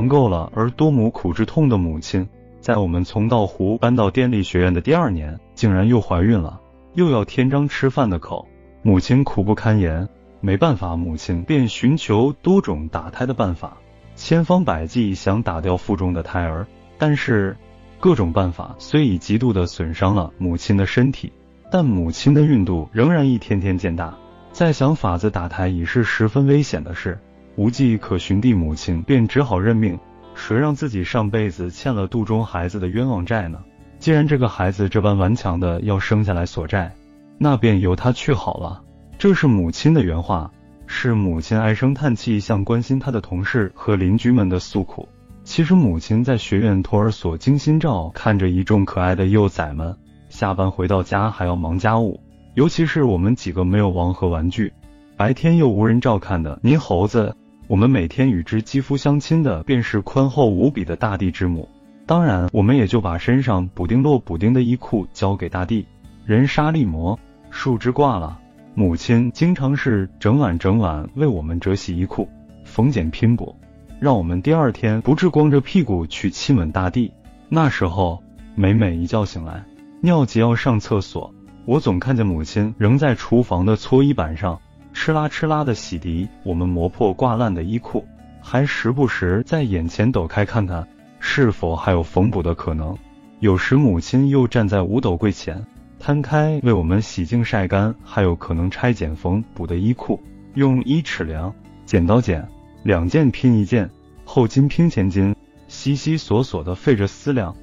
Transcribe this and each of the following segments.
尝够了而多母苦之痛的母亲，在我们从道湖搬到电力学院的第二年，竟然又怀孕了，又要添张吃饭的口，母亲苦不堪言。没办法，母亲便寻求多种打胎的办法，千方百计想打掉腹中的胎儿，但是各种办法虽已极度的损伤了母亲的身体，但母亲的孕肚仍然一天天渐大，再想法子打胎已是十分危险的事。无计可寻的母亲便只好认命，谁让自己上辈子欠了肚中孩子的冤枉债呢？既然这个孩子这般顽强的要生下来索债，那便由他去好了。这是母亲的原话，是母亲唉声叹气向关心她的同事和邻居们的诉苦。其实母亲在学院托儿所精心照看着一众可爱的幼崽们，下班回到家还要忙家务，尤其是我们几个没有王和玩具，白天又无人照看的泥猴子。我们每天与之肌肤相亲的，便是宽厚无比的大地之母。当然，我们也就把身上补丁落补丁的衣裤交给大地，人纱丽磨，树枝挂了。母亲经常是整晚整晚为我们折洗衣裤，缝剪拼补，让我们第二天不至光着屁股去亲吻大地。那时候，每每一觉醒来，尿急要上厕所，我总看见母亲仍在厨房的搓衣板上。哧啦哧啦的洗涤我们磨破挂烂的衣裤，还时不时在眼前抖开看看是否还有缝补的可能。有时母亲又站在五斗柜前，摊开为我们洗净晒干还有可能拆剪缝补的衣裤，用一尺量，剪刀剪，两件拼一件，后襟拼前襟，悉悉索索的费着思量。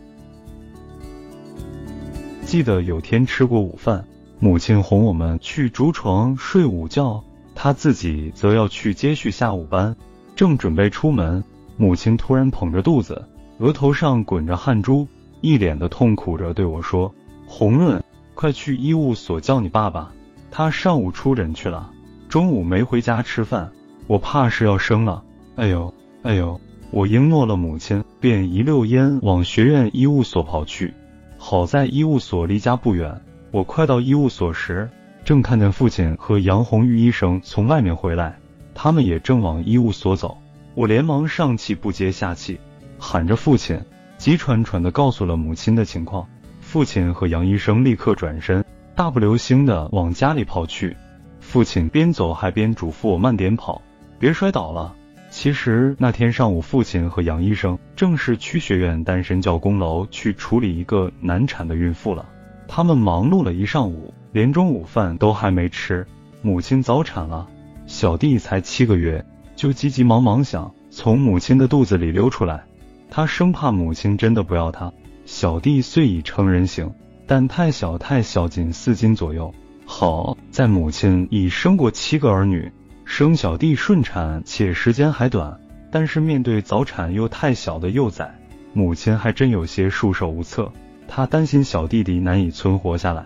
记得有天吃过午饭。母亲哄我们去竹床睡午觉，他自己则要去接续下午班。正准备出门，母亲突然捧着肚子，额头上滚着汗珠，一脸的痛苦着对我说：“红润，快去医务所叫你爸爸，他上午出诊去了，中午没回家吃饭，我怕是要生了。”哎呦，哎呦！我应诺了母亲，便一溜烟往学院医务所跑去。好在医务所离家不远。我快到医务所时，正看见父亲和杨红玉医生从外面回来，他们也正往医务所走。我连忙上气不接下气，喊着父亲，急喘喘地告诉了母亲的情况。父亲和杨医生立刻转身，大步流星地往家里跑去。父亲边走还边嘱咐我慢点跑，别摔倒了。其实那天上午，父亲和杨医生正是去学院单身教工楼去处理一个难产的孕妇了。他们忙碌了一上午，连中午饭都还没吃。母亲早产了，小弟才七个月，就急急忙忙想从母亲的肚子里溜出来。他生怕母亲真的不要他。小弟虽已成人形，但太小太小，仅四斤左右。好在母亲已生过七个儿女，生小弟顺产且时间还短，但是面对早产又太小的幼崽，母亲还真有些束手无策。他担心小弟弟难以存活下来。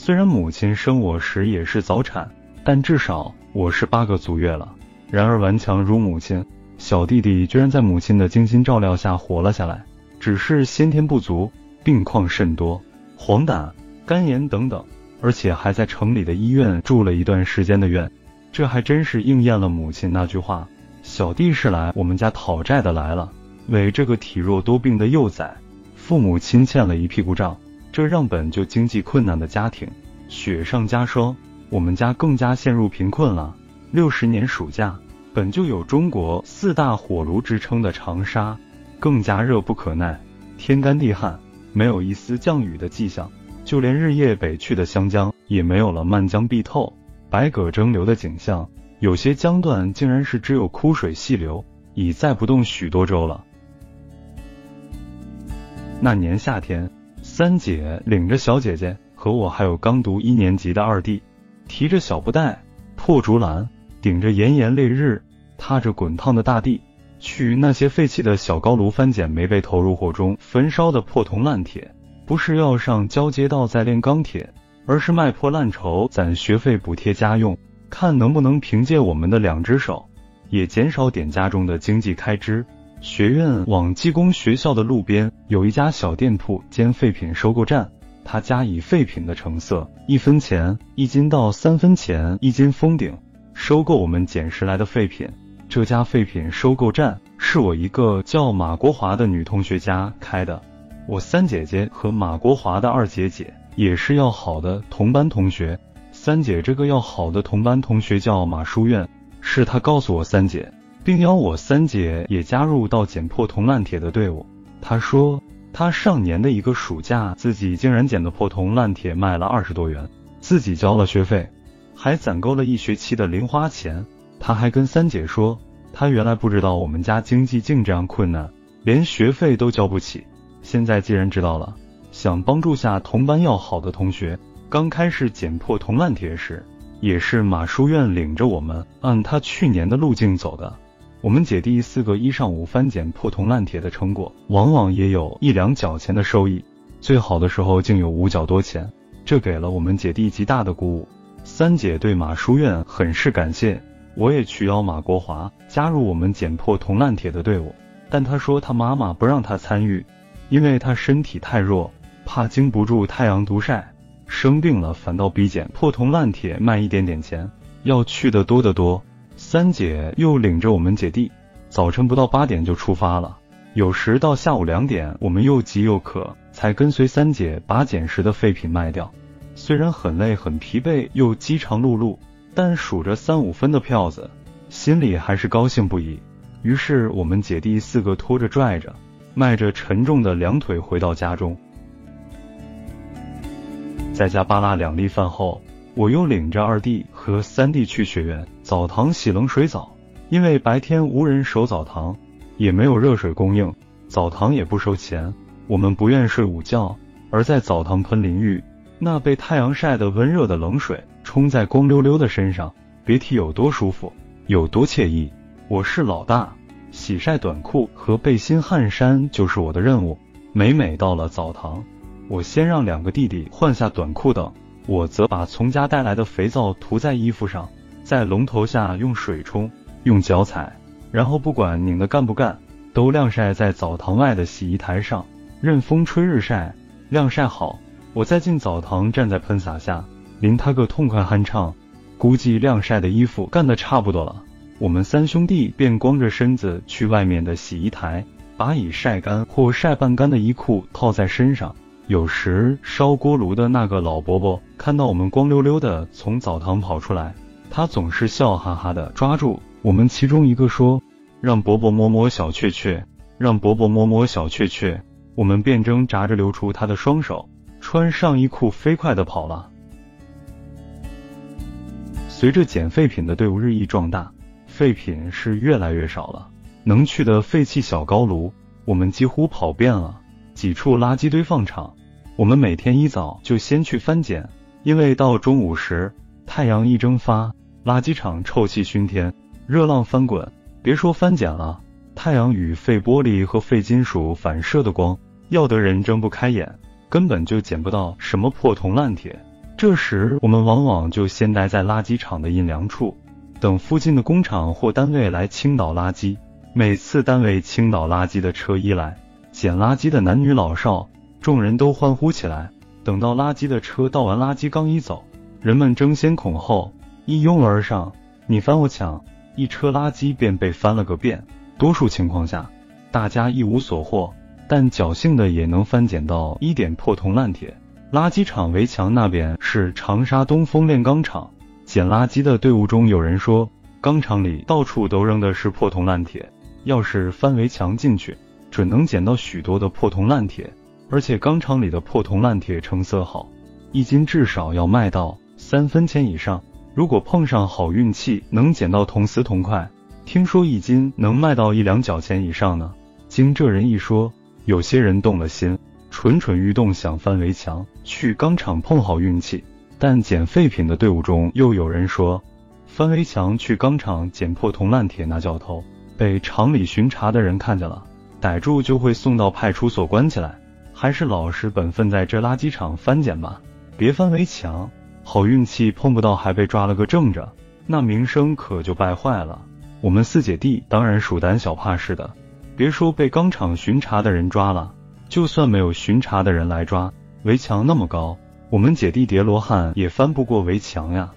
虽然母亲生我时也是早产，但至少我是八个足月了。然而顽强如母亲，小弟弟居然在母亲的精心照料下活了下来。只是先天不足，病况甚多，黄疸、肝炎等等，而且还在城里的医院住了一段时间的院。这还真是应验了母亲那句话：小弟是来我们家讨债的来了，为这个体弱多病的幼崽。父母亲欠了一屁股账，这让本就经济困难的家庭雪上加霜，我们家更加陷入贫困了。六十年暑假，本就有中国四大火炉之称的长沙，更加热不可耐，天干地旱，没有一丝降雨的迹象，就连日夜北去的湘江也没有了漫江碧透、百舸争流的景象，有些江段竟然是只有枯水细流，已载不动许多舟了。那年夏天，三姐领着小姐姐和我，还有刚读一年级的二弟，提着小布袋、破竹篮，顶着炎炎烈日，踏着滚烫的大地，去那些废弃的小高炉翻捡没被投入火中焚烧的破铜烂铁。不是要上交接道再炼钢铁，而是卖破烂筹攒学费补贴家用，看能不能凭借我们的两只手，也减少点家中的经济开支。学院往技工学校的路边有一家小店铺兼废品收购站，他家以废品的成色，一分钱一斤到三分钱一斤封顶，收购我们捡拾来的废品。这家废品收购站是。我一个叫马国华的女同学家开的。我三姐姐和马国华的二姐姐也是要好的同班同学。三姐这个要好的同班同学叫马书院，是她告诉我三姐，并邀我三姐也加入到捡破铜烂铁的队伍。她说，她上年的一个暑假，自己竟然捡的破铜烂铁卖了二十多元，自己交了学费，还攒够了一学期的零花钱。她还跟三姐说，她原来不知道我们家经济竟这样困难，连学费都交不起。现在既然知道了，想帮助下同班要好的同学。刚开始捡破铜烂铁时，也是马书院领着我们按他去年的路径走的。我们姐弟四个一上午翻捡破铜烂铁的成果，往往也有一两角钱的收益，最好的时候竟有五角多钱，这给了我们姐弟极大的鼓舞。三姐对马书院很是感谢，我也去邀马国华加入我们捡破铜烂铁的队伍，但他说他妈妈不让他参与，因为他身体太弱，怕经不住太阳毒晒。生病了，反倒比捡破铜烂铁卖一点点钱要去的多得多。三姐又领着我们姐弟，早晨不到八点就出发了，有时到下午两点，我们又急又渴，才跟随三姐把捡拾的废品卖掉。虽然很累很疲惫，又饥肠辘辘，但数着三五分的票子，心里还是高兴不已。于是我们姐弟四个拖着拽着，迈着沉重的两腿回到家中。在家扒拉两粒饭后，我又领着二弟和三弟去学院澡堂洗冷水澡。因为白天无人守澡堂，也没有热水供应，澡堂也不收钱。我们不愿睡午觉，而在澡堂喷淋浴，那被太阳晒得温热的冷水冲在光溜溜的身上，别提有多舒服，有多惬意。我是老大，洗晒短裤和背心汗衫就是我的任务。每每到了澡堂。我先让两个弟弟换下短裤等，我则把从家带来的肥皂涂在衣服上，在龙头下用水冲，用脚踩，然后不管拧得干不干，都晾晒在澡堂外的洗衣台上，任风吹日晒。晾晒好，我再进澡堂，站在喷洒下，淋他个痛快酣畅。估计晾晒的衣服干得差不多了，我们三兄弟便光着身子去外面的洗衣台，把已晒干或晒半干的衣裤套在身上。有时烧锅炉的那个老伯伯看到我们光溜溜的从澡堂跑出来，他总是笑哈哈的抓住我们其中一个说：“让伯伯摸摸小雀雀，让伯伯摸摸小雀雀。”我们便挣扎着留出他的双手，穿上衣裤飞快的跑了。随着捡废品的队伍日益壮大，废品是越来越少了。能去的废弃小高炉，我们几乎跑遍了。几处垃圾堆放场，我们每天一早就先去翻捡，因为到中午时太阳一蒸发，垃圾场臭气熏天，热浪翻滚。别说翻捡了，太阳与废玻璃和废金属反射的光，要得人睁不开眼，根本就捡不到什么破铜烂铁。这时我们往往就先待在垃圾场的阴凉处，等附近的工厂或单位来倾倒垃圾。每次单位倾倒垃圾的车一来，捡垃圾的男女老少，众人都欢呼起来。等到垃圾的车倒完垃圾刚一走，人们争先恐后一拥而上，你翻我抢，一车垃圾便被翻了个遍。多数情况下，大家一无所获，但侥幸的也能翻捡到一点破铜烂铁。垃圾场围墙那边是长沙东风炼钢厂，捡垃圾的队伍中有人说，钢厂里到处都扔的是破铜烂铁，要是翻围墙进去。准能捡到许多的破铜烂铁，而且钢厂里的破铜烂铁成色好，一斤至少要卖到三分钱以上。如果碰上好运气，能捡到铜丝铜块，听说一斤能卖到一两角钱以上呢。经这人一说，有些人动了心，蠢蠢欲动，想翻围墙去钢厂碰好运气。但捡废品的队伍中又有人说，翻围墙去钢厂捡破铜烂铁那叫头，被厂里巡查的人看见了。逮住就会送到派出所关起来，还是老实本分在这垃圾场翻捡吧，别翻围墙。好运气碰不到还被抓了个正着，那名声可就败坏了。我们四姐弟当然属胆小怕事的，别说被钢厂巡查的人抓了，就算没有巡查的人来抓，围墙那么高，我们姐弟叠罗汉也翻不过围墙呀。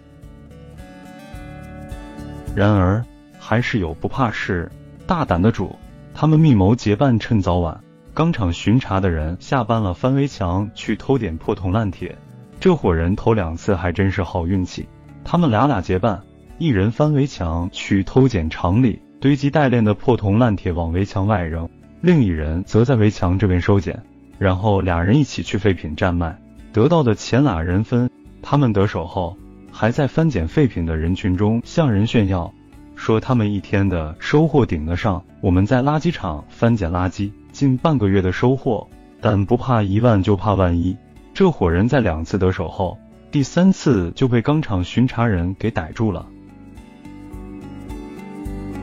然而，还是有不怕事、大胆的主。他们密谋结伴，趁早晚，钢厂巡查的人下班了，翻围墙去偷点破铜烂铁。这伙人头两次还真是好运气，他们俩俩结伴，一人翻围墙去偷捡厂里堆积待炼的破铜烂铁往围墙外扔，另一人则在围墙这边收捡，然后俩人一起去废品站卖，得到的钱俩人分。他们得手后，还在翻捡废品的人群中向人炫耀，说他们一天的收获顶得上我们在垃圾场翻捡垃圾近半个月的收获，但不怕一万就怕万一。这伙人在两次得手后，第三次就被钢厂巡查人给逮住了。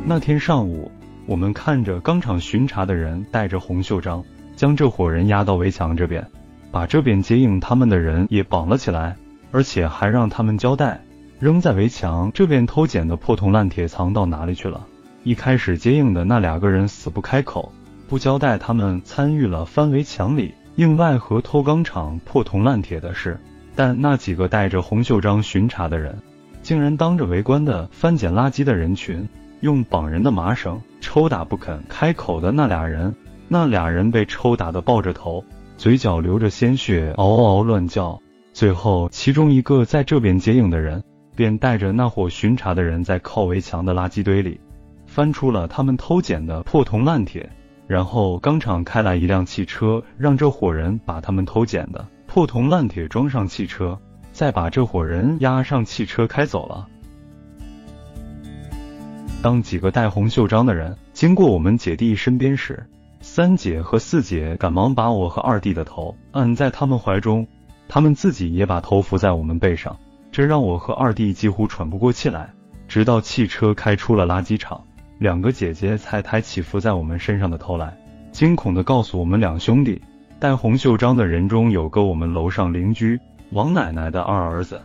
那天上午，我们看着钢厂巡查的人带着红袖章，将这伙人押到围墙这边，把这边接应他们的人也绑了起来，而且还让他们交代扔在围墙这边偷捡的破铜烂铁藏到哪里去了。一开始接应的那两个人死不开口，不交代他们参与了翻围墙里。应外和偷钢厂破铜烂铁的事，但那几个带着红袖章巡查的人，竟然当着围观的翻捡垃圾的人群，用绑人的麻绳抽打不肯开口的那俩人。那俩人被抽打的抱着头，嘴角流着鲜血，嗷嗷乱叫。最后，其中一个在这边接应的人，便带着那伙巡查的人，在靠围墙的垃圾堆里，翻出了他们偷捡的破铜烂铁。然后钢厂开来一辆汽车，让这伙人把他们偷捡的破铜烂铁装上汽车，再把这伙人押上汽车开走了。当几个戴红袖章的人经过我们姐弟身边时，三姐和四姐赶忙把我和二弟的头按在他们怀中，他们自己也把头伏在我们背上，这让我和二弟几乎喘不过气来。直到汽车开出了垃圾场。两个姐姐才抬起伏在我们身上的头来，惊恐地告诉我们两兄弟，戴红袖章的人中有个我们楼上邻居王奶奶的二儿子，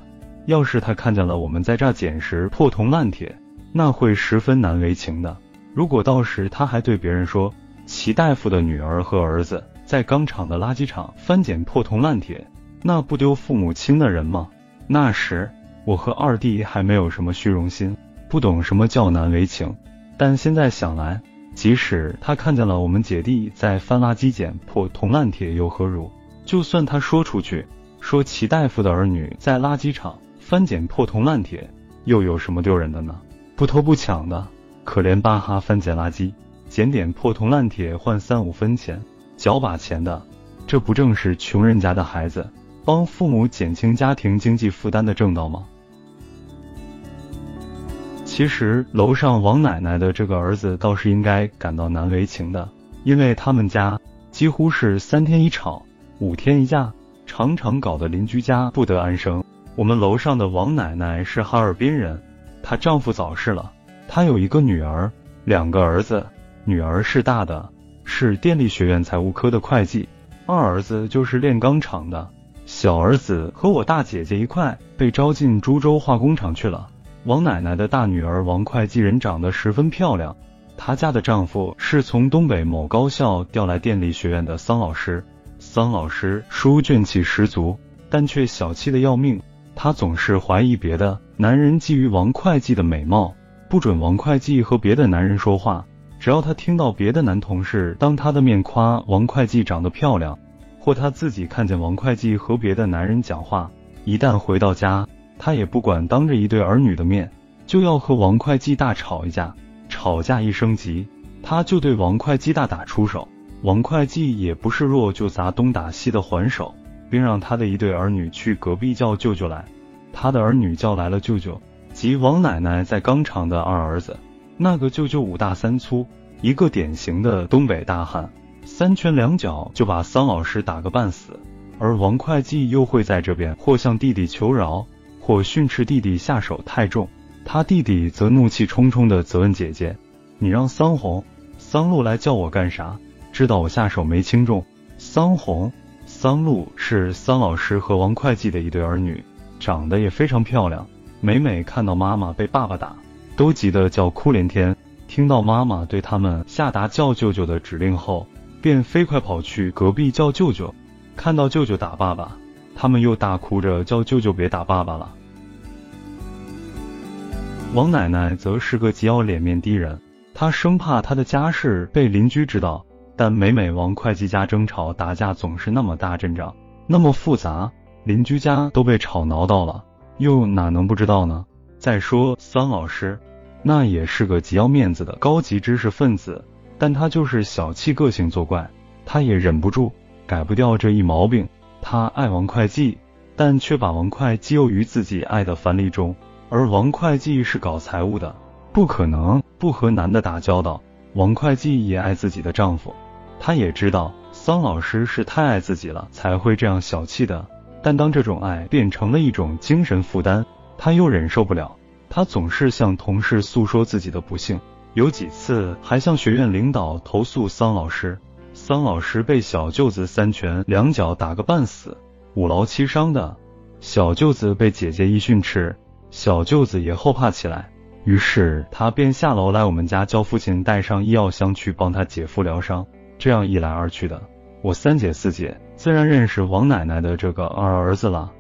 要是他看见了我们在这捡拾破铜烂铁，那会十分难为情的。如果到时他还对别人说齐大夫的女儿和儿子在钢厂的垃圾场翻捡破铜烂铁，那不丢父母亲的人吗？那时我和二弟还没有什么虚荣心，不懂什么叫难为情。但现在想来，即使他看见了我们姐弟在翻垃圾捡破铜烂铁又何如？就算他说出去，说齐大夫的儿女在垃圾场翻捡破铜烂铁，又有什么丢人的呢？不偷不抢的，可怜巴哈翻捡垃圾，捡点破铜烂铁换三五分钱，脚把钱的，这不正是穷人家的孩子帮父母减轻家庭经济负担的正道吗？其实楼上王奶奶的这个儿子倒是应该感到难为情的，因为他们家几乎是三天一吵，五天一架，常常搞得邻居家不得安生。我们楼上的王奶奶是哈尔滨人，她丈夫早逝了，她有一个女儿，两个儿子，女儿是大的，是电力学院财务科的会计，二儿子就是炼钢厂的，小儿子和我大姐姐一块被招进株洲化工厂去了。王奶奶的大女儿王会计人长得十分漂亮，她家的丈夫是从东北某高校调来电力学院的桑老师。桑老师书卷气十足，但却小气的要命。他总是怀疑别的男人觊觎王会计的美貌，不准王会计和别的男人说话。只要他听到别的男同事当他的面夸王会计长得漂亮，或他自己看见王会计和别的男人讲话，一旦回到家。他也不管当着一对儿女的面，就要和王会计大吵一架。吵架一升级，他就对王会计大打出手。王会计也不示弱，就砸东打西的还手，并让他的一对儿女去隔壁叫舅舅来。他的儿女叫来了舅舅，即王奶奶在钢厂的二儿子。那个舅舅五大三粗，一个典型的东北大汉，三拳两脚就把桑老师打个半死。而王会计又会在这边或向弟弟求饶。或训斥弟弟下手太重，他弟弟则怒气冲冲地责问姐姐：“你让桑红、桑露来叫我干啥？知道我下手没轻重。”桑红、桑露是桑老师和王会计的一对儿女，长得也非常漂亮。每每看到妈妈被爸爸打，都急得叫哭连天。听到妈妈对他们下达叫舅舅的指令后，便飞快跑去隔壁叫舅舅。看到舅舅打爸爸。他们又大哭着叫舅舅别打爸爸了。王奶奶则是个极要脸面的人，她生怕她的家事被邻居知道。但每每王会计家争吵打架，总是那么大阵仗，那么复杂，邻居家都被吵挠到了，又哪能不知道呢？再说桑老师，那也是个极要面子的高级知识分子，但他就是小气个性作怪，他也忍不住改不掉这一毛病。他爱王会计，但却把王会计囿于自己爱的樊篱中，而王会计是搞财务的，不可能不和男的打交道。王会计也爱自己的丈夫。他也知道桑老师是太爱自己了，才会这样小气的。但当这种爱变成了一种精神负担，他又忍受不了。他总是向同事诉说自己的不幸，有几次还向学院领导投诉桑老师。桑老师被小舅子三拳两脚打个半死，五劳七伤的。小舅子被姐姐一训斥，小舅子也后怕起来。于是他便下楼来我们家，叫父亲带上医药箱去帮他姐夫疗伤。这样一来二去的，我三姐四姐自然认识王奶奶的这个二儿子了。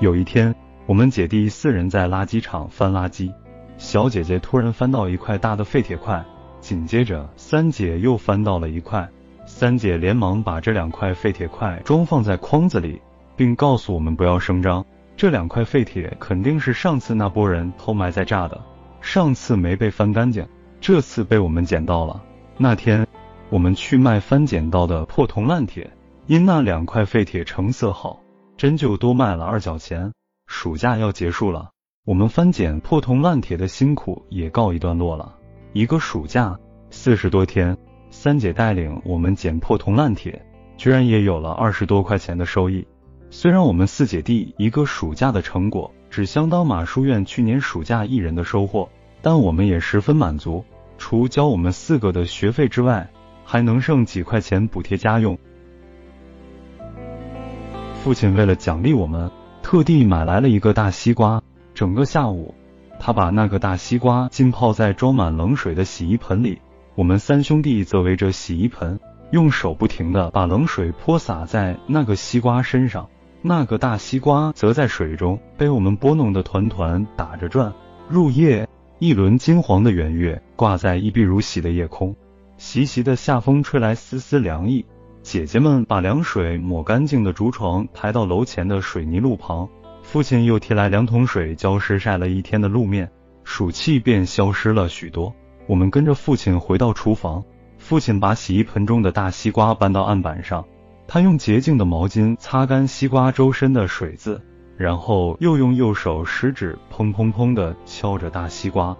有一天，我们姐弟四人在垃圾场翻垃圾，小姐姐突然翻到一块大的废铁块，紧接着三姐又翻到了一块，三姐连忙把这两块废铁块装放在筐子里，并告诉我们不要声张，这两块废铁肯定是上次那波人偷埋在炸的，上次没被翻干净。这次被我们捡到了。那天我们去卖翻捡到的破铜烂铁，因那两块废铁成色好，真就多卖了二角钱。暑假要结束了，我们翻捡破铜烂铁的辛苦也告一段落了。一个暑假四十多天，三姐带领我们捡破铜烂铁，居然也有了二十多块钱的收益。虽然我们四姐弟一个暑假的成果，只相当马书院去年暑假一人的收获，但我们也十分满足。除交我们四个的学费之外，还能剩几块钱补贴家用。父亲为了奖励我们，特地买来了一个大西瓜。整个下午，他把那个大西瓜浸泡在装满冷水的洗衣盆里。我们三兄弟则围着洗衣盆，用手不停的把冷水泼洒在那个西瓜身上。那个大西瓜则在水中被我们拨弄得团团打着转。入夜。一轮金黄的圆月挂在一碧如洗的夜空，习习的夏风吹来丝丝凉意。姐姐们把凉水抹干净的竹床抬到楼前的水泥路旁，父亲又提来两桶水浇湿晒了一天的路面，暑气便消失了许多。我们跟着父亲回到厨房，父亲把洗衣盆中的大西瓜搬到案板上，他用洁净的毛巾擦干西瓜周身的水渍。然后又用右手食指砰砰砰的敲着大西瓜。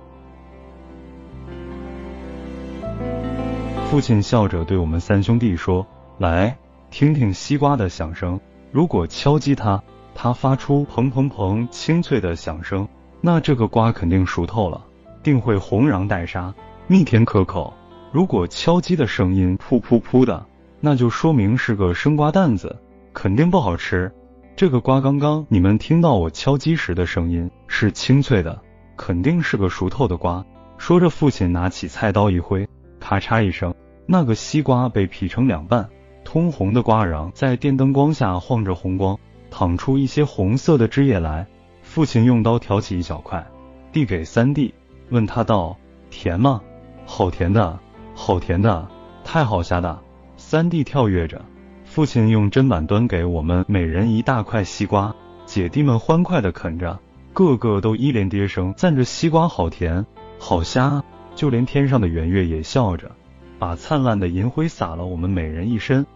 父亲笑着对我们三兄弟说：“来，听听西瓜的响声。如果敲击它，它发出砰砰砰清脆的响声，那这个瓜肯定熟透了，定会红瓤带沙，蜜甜可口。如果敲击的声音噗噗噗的，那就说明是个生瓜蛋子，肯定不好吃。”这个瓜刚刚你们听到我敲击时的声音是清脆的，肯定是个熟透的瓜。说着，父亲拿起菜刀一挥，咔嚓一声，那个西瓜被劈成两半，通红的瓜瓤在电灯光下晃着红光，淌出一些红色的汁液来。父亲用刀挑起一小块，递给三弟，问他道：“甜吗？好甜的，好甜的，太好虾的。”三弟跳跃着。父亲用砧板端给我们每人一大块西瓜，姐弟们欢快的啃着，个个都一连跌声赞着西瓜好甜好虾，就连天上的圆月也笑着，把灿烂的银灰洒了我们每人一身。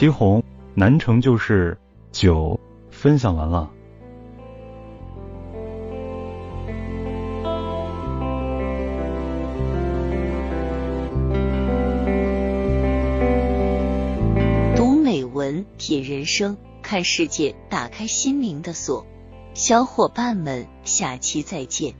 祁红，南城就是酒，分享完了。读美文品人生，看世界，打开心灵的锁。小伙伴们，下期再见。